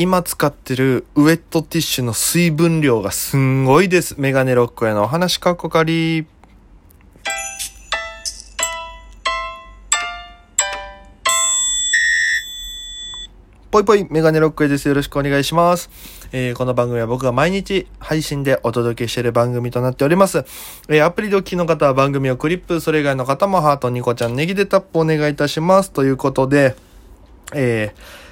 今使ってるウェットティッシュの水分量がすんごいです。メガネロックへのお話かっこかり。ぽいぽいメガネロックへです。よろしくお願いします。えー、この番組は僕が毎日配信でお届けしている番組となっております。えー、アプリでお聞きの方は番組をクリップ、それ以外の方もハート、ニコちゃん、ネギでタップお願いいたします。ということで、えー、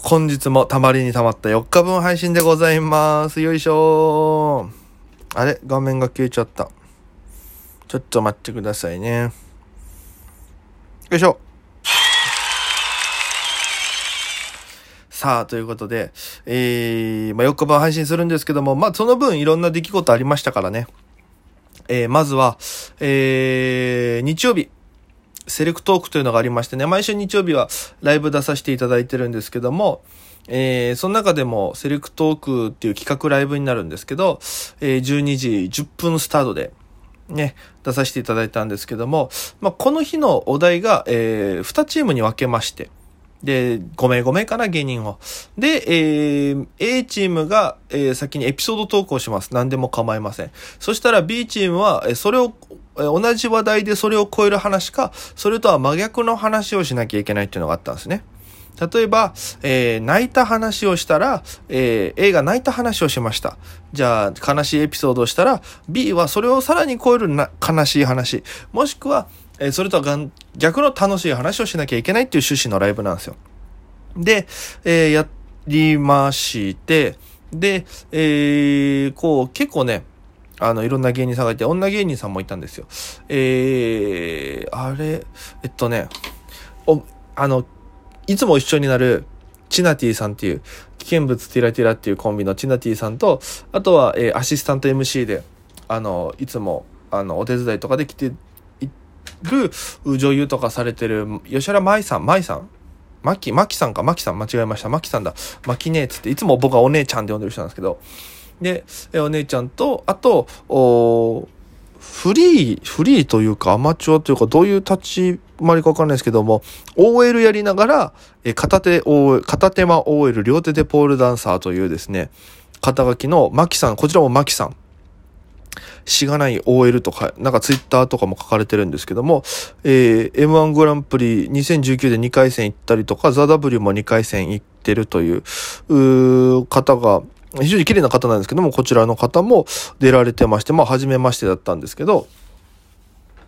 本日もたまりにたまった4日分配信でございます。よいしょあれ？画面が消えちゃった。ちょっと待ってくださいね。よいしょ。さあ、ということで、えー、まあ、4日分配信するんですけども、まあ、その分いろんな出来事ありましたからね。えー、まずは、えー、日曜日、セレクトークというのがありましてね、毎週日曜日はライブ出させていただいてるんですけども、えー、その中でもセレクトークっていう企画ライブになるんですけど、えー、12時10分スタートで、ね、出させていただいたんですけども、まあ、この日のお題が、えー、2チームに分けまして、で、5名5名かな、芸人を。で、えー、A チームが、えー、先にエピソード投稿します。何でも構いません。そしたら B チームは、えーそれを、同じ話題でそれを超える話か、それとは真逆の話をしなきゃいけないっていうのがあったんですね。例えば、えー、泣いた話をしたら、えー、A が泣いた話をしました。じゃあ、悲しいエピソードをしたら、B はそれをさらに超えるな悲しい話。もしくは、えそれとは逆の楽しい話をしなきゃいけないっていう趣旨のライブなんですよ。で、えー、やりまして、で、えー、こう、結構ね、あの、いろんな芸人さんがいて、女芸人さんもいたんですよ。えー、あれ、えっとね、お、あの、いつも一緒になる、チナティさんっていう、危険物ティラティラっていうコンビのチナティさんと、あとは、えー、アシスタント MC で、あの、いつも、あの、お手伝いとかで来ている女優とかされてる吉原舞さん、舞さん？マキ、マキさんか、マキさん？間違えました。マキさんだ。マキ姉つって、いつも僕はお姉ちゃんで呼んでる人なんですけど、で、お姉ちゃんと、あと、フリー、フリーというかアマチュアというかどういう立ち回りかわかんないですけども、OL やりながら、え片手 OL、片手間 OL、両手でポールダンサーというですね、肩書きのマキさん、こちらもマキさん。しがない OL とか、なんかツイッターとかも書かれてるんですけども、えー、M1 グランプリ2019で2回戦行ったりとか、ザ・ W も2回戦行ってるという、う方が、非常に綺麗な方なんですけども、こちらの方も出られてまして、まあ、初めましてだったんですけど、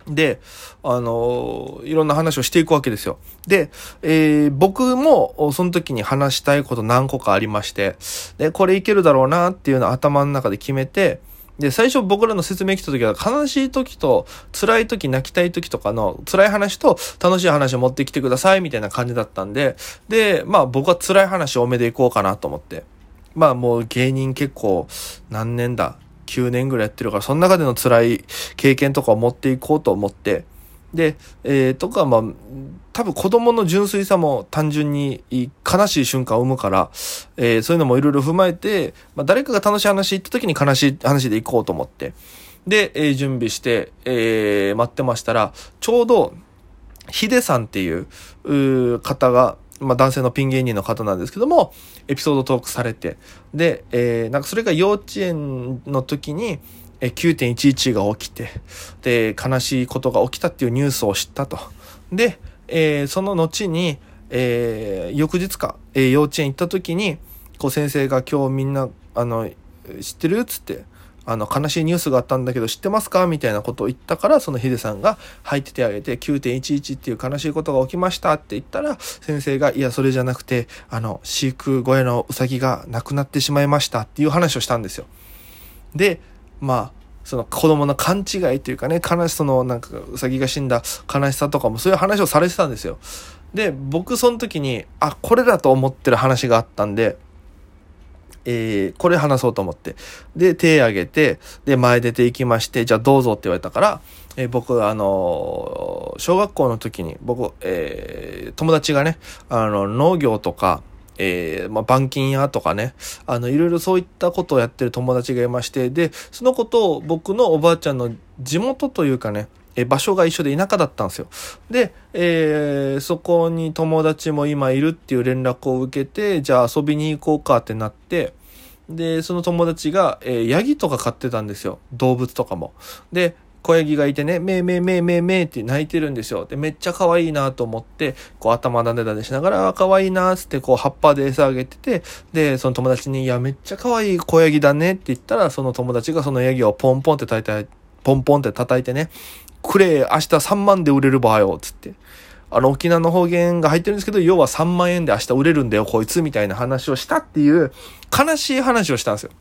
で、あのー、いろんな話をしていくわけですよ。で、えー、僕もその時に話したいこと何個かありまして、で、これいけるだろうなっていうのを頭の中で決めて、で、最初僕らの説明来た時は悲しい時と辛い時、泣きたい時とかの辛い話と楽しい話を持ってきてくださいみたいな感じだったんで、で、まあ僕は辛い話多めでいこうかなと思って。まあもう芸人結構何年だ ?9 年ぐらいやってるから、その中での辛い経験とかを持っていこうと思って、で、えー、とか、まあ、多分子供の純粋さも単純に悲しい瞬間を生むから、えー、そういうのもいろいろ踏まえて、まあ、誰かが楽しい話行った時に悲しい話で行こうと思って、で、えー、準備して、えー、待ってましたら、ちょうど、ヒデさんっていう、う方が、まあ、男性のピン芸人の方なんですけども、エピソードトークされて、で、えー、なんかそれが幼稚園の時に、え9.11が起きて、で、悲しいことが起きたっていうニュースを知ったと。で、えー、その後に、えー、翌日か、えー、幼稚園行った時に、こう先生が今日みんな、あの、知ってる？つって、あの、悲しいニュースがあったんだけど知ってますかみたいなことを言ったから、そのヒデさんが入っててあげて、9.11っていう悲しいことが起きましたって言ったら、先生が、いや、それじゃなくて、あの、飼育小屋のウサギが亡くなってしまいましたっていう話をしたんですよ。で、まあ、その子供の勘違いというかね、悲しそのなんかうさぎが死んだ悲しさとかもそういう話をされてたんですよ。で、僕その時に、あ、これだと思ってる話があったんで、えー、これ話そうと思って。で、手挙げて、で、前出て行きまして、じゃあどうぞって言われたから、えー、僕、あのー、小学校の時に、僕、えー、友達がね、あの、農業とか、えー、まあ、板金屋とかね、あの、いろいろそういったことをやってる友達がいまして、で、そのことを僕のおばあちゃんの地元というかね、え場所が一緒で田舎だったんですよ。で、えー、そこに友達も今いるっていう連絡を受けて、じゃあ遊びに行こうかってなって、で、その友達が、えー、ヤギとか飼ってたんですよ。動物とかも。で、小ヤギがいてね、めいめいめいめいめいって泣いてるんですよ。で、めっちゃ可愛いなと思って、こう頭だねだねしながら、可愛いなつってこう葉っぱで餌あげてて、で、その友達に、いや、めっちゃ可愛い小ヤギだねって言ったら、その友達がそのヤギをポンポンって叩いて、ポンポンって叩いてね、くれ、明日3万で売れる場合よ、つって。あの、沖縄の方言が入ってるんですけど、要は3万円で明日売れるんだよ、こいつ、みたいな話をしたっていう、悲しい話をしたんですよ。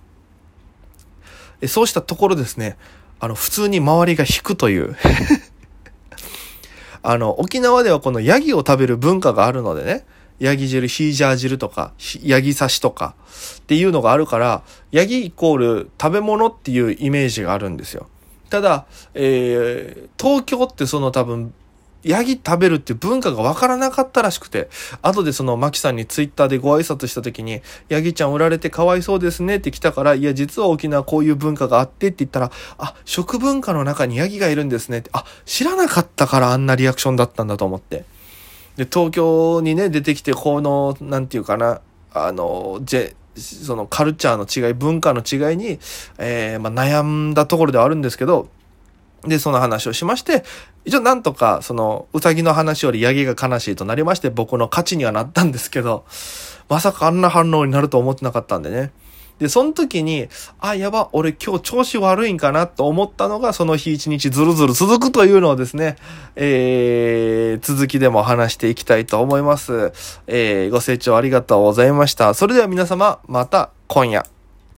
そうしたところですね、あの、普通に周りが引くという あの、沖縄ではこのヤギを食べる文化があるのでね、ヤギ汁、ヒージャー汁とか、ヤギ刺しとかっていうのがあるから、ヤギイコール食べ物っていうイメージがあるんですよ。ただ、えー、東京ってその多分ヤギ食べるって文化がわからなかったらしくて、後でそのマキさんにツイッターでご挨拶した時に、ヤギちゃん売られてかわいそうですねって来たから、いや、実は沖縄こういう文化があってって言ったら、あ、食文化の中にヤギがいるんですねって、あ、知らなかったからあんなリアクションだったんだと思って。で、東京にね、出てきて、この、なんていうかな、あの、ジェ、そのカルチャーの違い、文化の違いに、えー、まあ、悩んだところではあるんですけど、で、その話をしまして、一応なんとか、その、うさぎの話よりヤギが悲しいとなりまして、僕の勝ちにはなったんですけど、まさかあんな反応になると思ってなかったんでね。で、その時に、あ、やば、俺今日調子悪いんかなと思ったのが、その日一日ずるずる続くというのをですね、えー、続きでも話していきたいと思います。えー、ご清聴ありがとうございました。それでは皆様、また今夜。